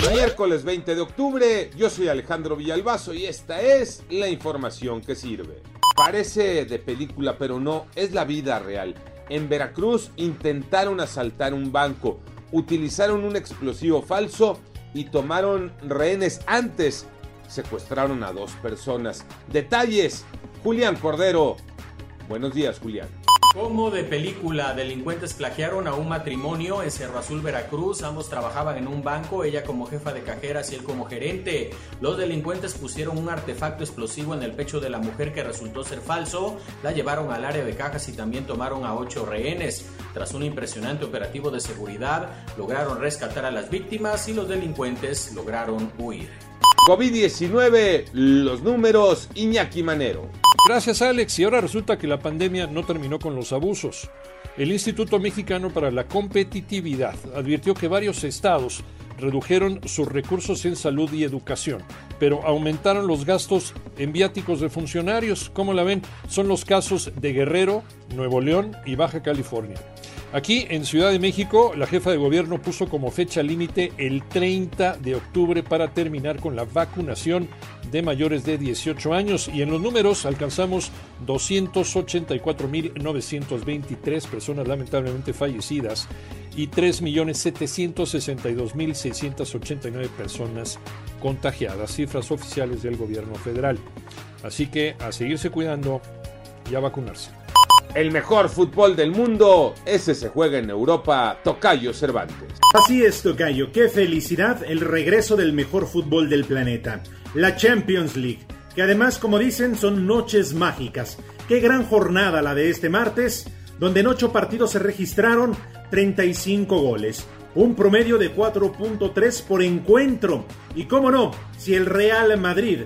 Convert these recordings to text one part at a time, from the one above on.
Miércoles 20 de octubre, yo soy Alejandro Villalbazo y esta es la información que sirve. Parece de película, pero no, es la vida real. En Veracruz intentaron asaltar un banco, utilizaron un explosivo falso y tomaron rehenes antes. Secuestraron a dos personas. Detalles, Julián Cordero. Buenos días, Julián. Como de película, delincuentes plagiaron a un matrimonio en Cerro Azul, Veracruz. Ambos trabajaban en un banco, ella como jefa de cajeras y él como gerente. Los delincuentes pusieron un artefacto explosivo en el pecho de la mujer que resultó ser falso, la llevaron al área de cajas y también tomaron a ocho rehenes. Tras un impresionante operativo de seguridad, lograron rescatar a las víctimas y los delincuentes lograron huir. COVID-19, los números, Iñaki Manero. Gracias Alex, y ahora resulta que la pandemia no terminó con los abusos. El Instituto Mexicano para la Competitividad advirtió que varios estados redujeron sus recursos en salud y educación, pero aumentaron los gastos en viáticos de funcionarios. Como la ven, son los casos de Guerrero, Nuevo León y Baja California. Aquí en Ciudad de México, la jefa de gobierno puso como fecha límite el 30 de octubre para terminar con la vacunación de mayores de 18 años y en los números alcanzamos 284.923 personas lamentablemente fallecidas y 3.762.689 personas contagiadas, cifras oficiales del gobierno federal. Así que a seguirse cuidando y a vacunarse. El mejor fútbol del mundo, ese se juega en Europa, Tocayo Cervantes. Así es, Tocayo, qué felicidad el regreso del mejor fútbol del planeta, la Champions League, que además, como dicen, son noches mágicas. Qué gran jornada la de este martes, donde en ocho partidos se registraron 35 goles, un promedio de 4.3 por encuentro. Y cómo no, si el Real Madrid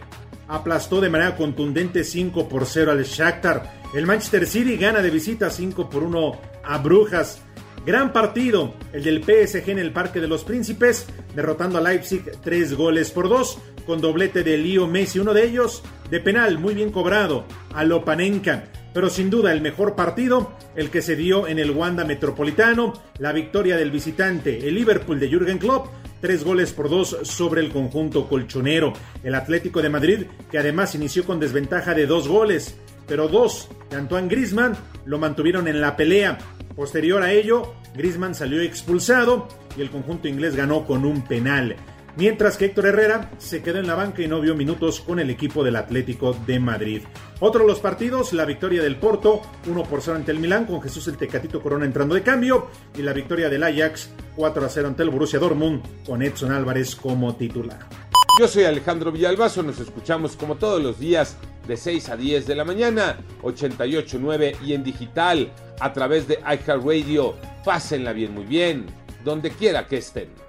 aplastó de manera contundente 5 por 0 al Shakhtar, el Manchester City gana de visita 5 por 1 a Brujas. Gran partido, el del PSG en el Parque de los Príncipes, derrotando a Leipzig 3 goles por 2, con doblete de Leo Messi, uno de ellos de penal muy bien cobrado, a Lopanenka. Pero sin duda el mejor partido, el que se dio en el Wanda Metropolitano, la victoria del visitante, el Liverpool de Jürgen Klopp, tres goles por dos sobre el conjunto colchonero. El Atlético de Madrid, que además inició con desventaja de dos goles, pero dos de Antoine Grisman lo mantuvieron en la pelea. Posterior a ello, Grisman salió expulsado y el conjunto inglés ganó con un penal. Mientras que Héctor Herrera se quedó en la banca y no vio minutos con el equipo del Atlético de Madrid. Otro de los partidos, la victoria del Porto, 1 por 0 ante el Milán, con Jesús el Tecatito Corona entrando de cambio, y la victoria del Ajax, 4 a 0 ante el Borussia Dortmund, con Edson Álvarez como titular. Yo soy Alejandro Villalbazo, nos escuchamos como todos los días de 6 a 10 de la mañana, 88.9 y en digital a través de iHeartRadio. Pásenla bien, muy bien, donde quiera que estén.